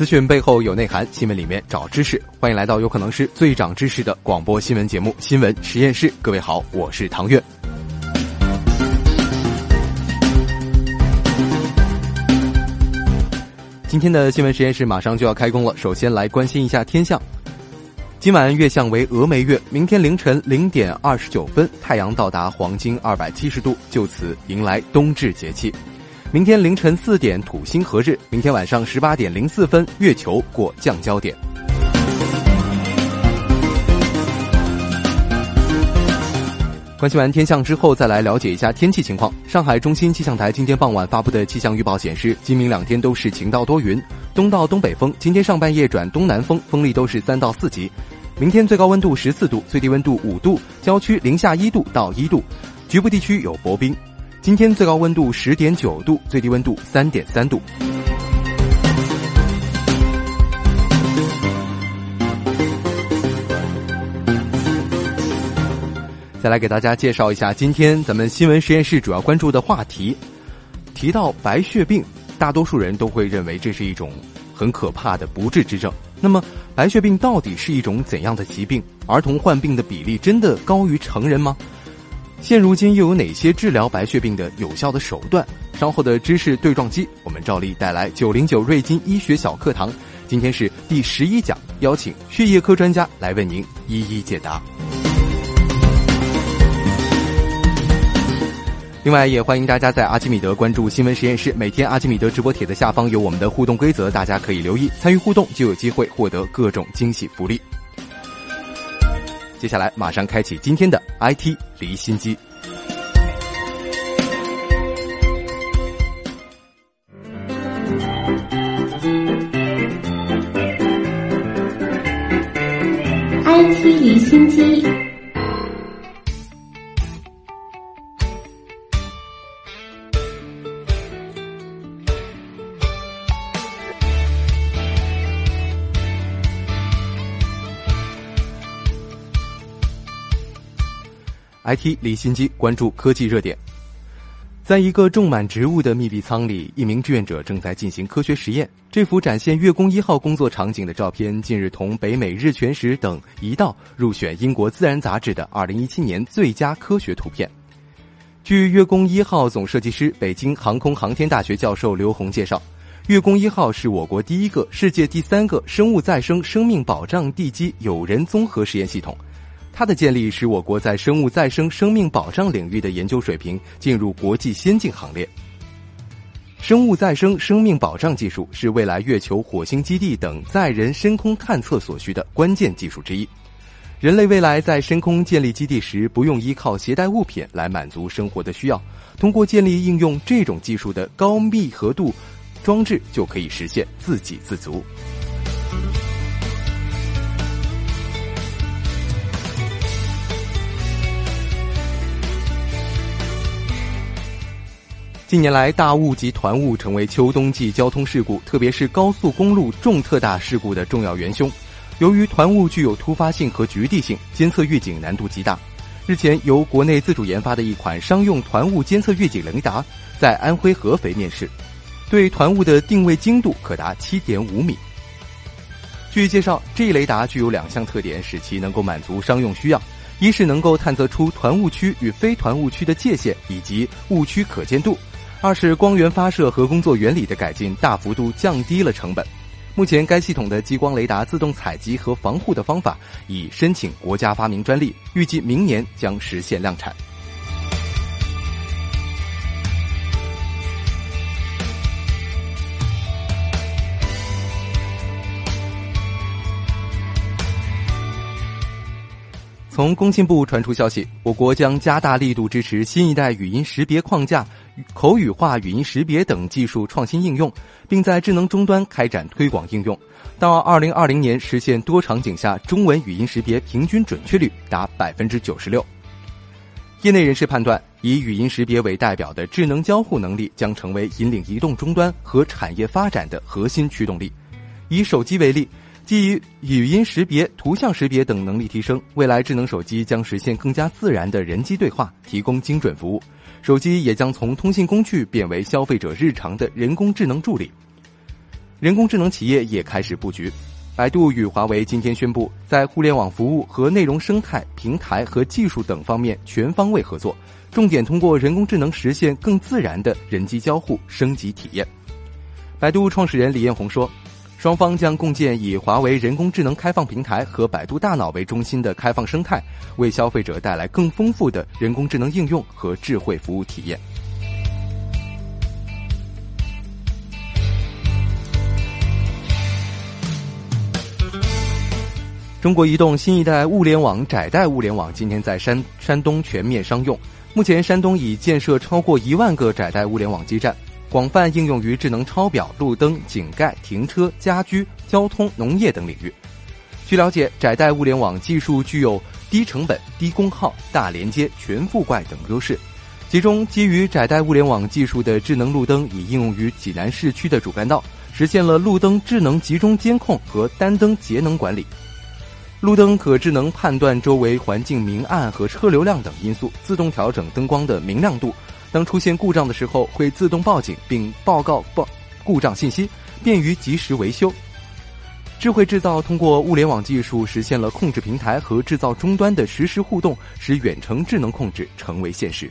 资讯背后有内涵，新闻里面找知识。欢迎来到有可能是最长知识的广播新闻节目《新闻实验室》。各位好，我是唐月。今天的新闻实验室马上就要开工了，首先来关心一下天象。今晚月相为峨眉月，明天凌晨零点二十九分，太阳到达黄金二百七十度，就此迎来冬至节气。明天凌晨四点土星合日，明天晚上十八点零四分月球过降焦点。关心完天象之后，再来了解一下天气情况。上海中心气象台今天傍晚发布的气象预报显示，今明两天都是晴到多云，东到东北风，今天上半夜转东南风，风力都是三到四级。明天最高温度十四度，最低温度五度，郊区零下一度到一度，局部地区有薄冰。今天最高温度十点九度，最低温度三点三度。再来给大家介绍一下今天咱们新闻实验室主要关注的话题。提到白血病，大多数人都会认为这是一种很可怕的不治之症。那么，白血病到底是一种怎样的疾病？儿童患病的比例真的高于成人吗？现如今又有哪些治疗白血病的有效的手段？稍后的知识对撞机，我们照例带来九零九瑞金医学小课堂。今天是第十一讲，邀请血液科专家来为您一一解答。另外，也欢迎大家在阿基米德关注新闻实验室，每天阿基米德直播帖的下方有我们的互动规则，大家可以留意参与互动，就有机会获得各种惊喜福利。接下来，马上开启今天的 IT 离心机。IT 离心机。IT 李心机关注科技热点，在一个种满植物的密闭舱里，一名志愿者正在进行科学实验。这幅展现月宫一号工作场景的照片，近日同北美日全食等一道入选英国自然杂志的二零一七年最佳科学图片。据月宫一号总设计师、北京航空航天大学教授刘红介绍，月宫一号是我国第一个、世界第三个生物再生生命保障地基有人综合实验系统。它的建立使我国在生物再生生命保障领域的研究水平进入国际先进行列。生物再生生命保障技术是未来月球、火星基地等载人深空探测所需的关键技术之一。人类未来在深空建立基地时，不用依靠携带物品来满足生活的需要，通过建立应用这种技术的高密合度装置，就可以实现自给自足。近年来，大雾及团雾成为秋冬季交通事故，特别是高速公路重特大事故的重要元凶。由于团雾具有突发性和局地性，监测预警难度极大。日前，由国内自主研发的一款商用团雾监测预警雷达在安徽合肥面世，对团雾的定位精度可达七点五米。据介绍，这一雷达具有两项特点，使其能够满足商用需要：一是能够探测出团雾区与非团雾区的界限以及雾区可见度。二是光源发射和工作原理的改进，大幅度降低了成本。目前，该系统的激光雷达自动采集和防护的方法已申请国家发明专利，预计明年将实现量产。从工信部传出消息，我国将加大力度支持新一代语音识别框架、口语化语音识别等技术创新应用，并在智能终端开展推广应用，到二零二零年实现多场景下中文语音识别平均准确率达百分之九十六。业内人士判断，以语音识别为代表的智能交互能力将成为引领移动终端和产业发展的核心驱动力。以手机为例。基于语音识别、图像识别等能力提升，未来智能手机将实现更加自然的人机对话，提供精准服务。手机也将从通信工具变为消费者日常的人工智能助理。人工智能企业也开始布局。百度与华为今天宣布，在互联网服务和内容生态、平台和技术等方面全方位合作，重点通过人工智能实现更自然的人机交互升级体验。百度创始人李彦宏说。双方将共建以华为人工智能开放平台和百度大脑为中心的开放生态，为消费者带来更丰富的人工智能应用和智慧服务体验。中国移动新一代物联网窄带物联网今天在山山东全面商用，目前山东已建设超过一万个窄带物联网基站。广泛应用于智能抄表、路灯、井盖、停车、家居、交通、农业等领域。据了解，窄带物联网技术具有低成本、低功耗、大连接、全覆盖等优势。其中，基于窄带物联网技术的智能路灯已应用于济南市区的主干道，实现了路灯智能集中监控和单灯节能管理。路灯可智能判断周围环境明暗和车流量等因素，自动调整灯光的明亮度。当出现故障的时候，会自动报警并报告报故障信息，便于及时维修。智慧制造通过物联网技术实现了控制平台和制造终端的实时互动，使远程智能控制成为现实。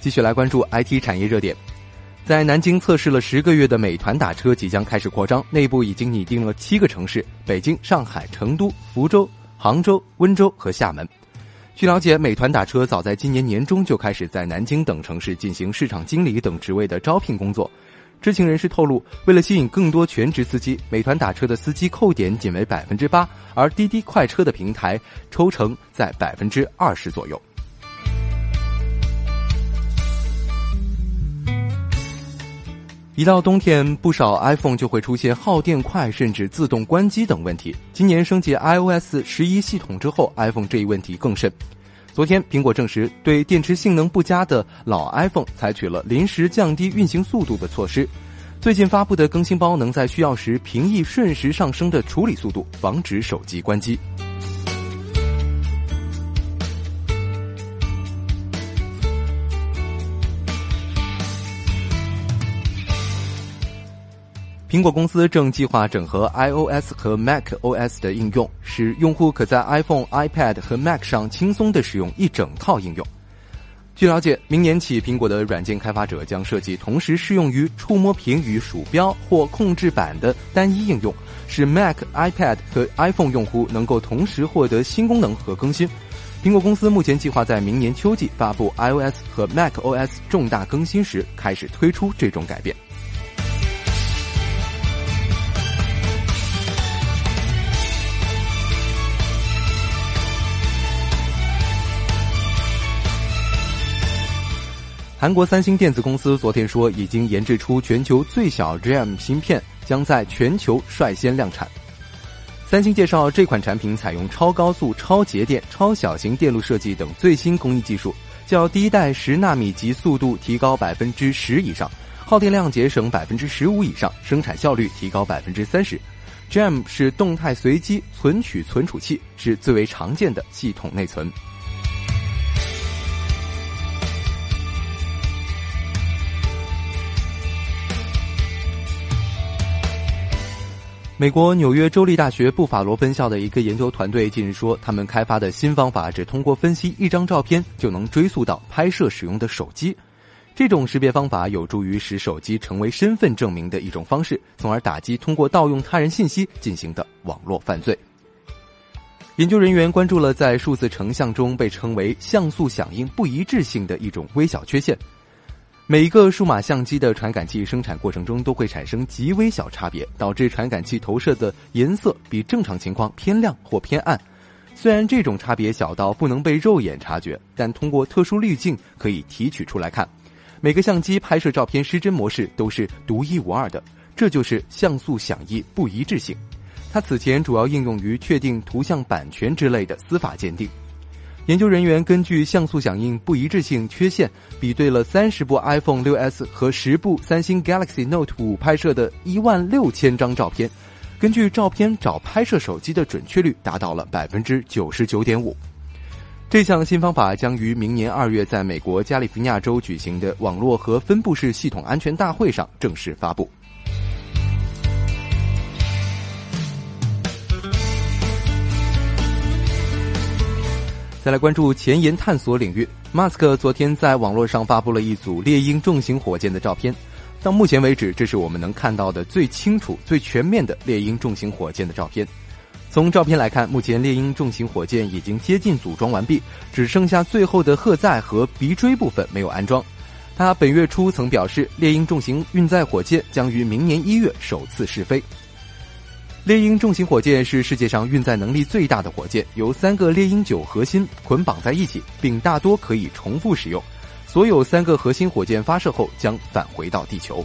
继续来关注 IT 产业热点。在南京测试了十个月的美团打车即将开始扩张，内部已经拟定了七个城市：北京、上海、成都、福州、杭州、温州和厦门。据了解，美团打车早在今年年中就开始在南京等城市进行市场经理等职位的招聘工作。知情人士透露，为了吸引更多全职司机，美团打车的司机扣点仅为百分之八，而滴滴快车的平台抽成在百分之二十左右。一到冬天，不少 iPhone 就会出现耗电快，甚至自动关机等问题。今年升级 iOS 十一系统之后，iPhone 这一问题更甚。昨天，苹果证实对电池性能不佳的老 iPhone 采取了临时降低运行速度的措施。最近发布的更新包能在需要时平抑瞬时上升的处理速度，防止手机关机。苹果公司正计划整合 iOS 和 macOS 的应用，使用户可在 iPhone、iPad 和 Mac 上轻松地使用一整套应用。据了解，明年起，苹果的软件开发者将设计同时适用于触摸屏与鼠标或控制板的单一应用，使 Mac、iPad 和 iPhone 用户能够同时获得新功能和更新。苹果公司目前计划在明年秋季发布 iOS 和 macOS 重大更新时，开始推出这种改变。韩国三星电子公司昨天说，已经研制出全球最小 RAM 芯片，将在全球率先量产。三星介绍，这款产品采用超高速、超节电、超小型电路设计等最新工艺技术，较第一代十纳米级速度提高百分之十以上，耗电量节省百分之十五以上，生产效率提高百分之三十。RAM 是动态随机存取存储器，是最为常见的系统内存。美国纽约州立大学布法罗分校的一个研究团队近日说，他们开发的新方法只通过分析一张照片就能追溯到拍摄使用的手机。这种识别方法有助于使手机成为身份证明的一种方式，从而打击通过盗用他人信息进行的网络犯罪。研究人员关注了在数字成像中被称为像素响应不一致性的一种微小缺陷。每一个数码相机的传感器生产过程中都会产生极微小差别，导致传感器投射的颜色比正常情况偏亮或偏暗。虽然这种差别小到不能被肉眼察觉，但通过特殊滤镜可以提取出来看。每个相机拍摄照片失真模式都是独一无二的，这就是像素响应不一致性。它此前主要应用于确定图像版权之类的司法鉴定。研究人员根据像素响应不一致性缺陷，比对了三十部 iPhone 6s 和十部三星 Galaxy Note 5拍摄的一万六千张照片。根据照片找拍摄手机的准确率达到了百分之九十九点五。这项新方法将于明年二月在美国加利福尼亚州举行的网络和分布式系统安全大会上正式发布。再来关注前沿探索领域，马斯克昨天在网络上发布了一组猎鹰重型火箭的照片。到目前为止，这是我们能看到的最清楚、最全面的猎鹰重型火箭的照片。从照片来看，目前猎鹰重型火箭已经接近组装完毕，只剩下最后的荷载和鼻锥部分没有安装。他本月初曾表示，猎鹰重型运载火箭将于明年一月首次试飞。猎鹰重型火箭是世界上运载能力最大的火箭，由三个猎鹰九核心捆绑在一起，并大多可以重复使用。所有三个核心火箭发射后将返回到地球。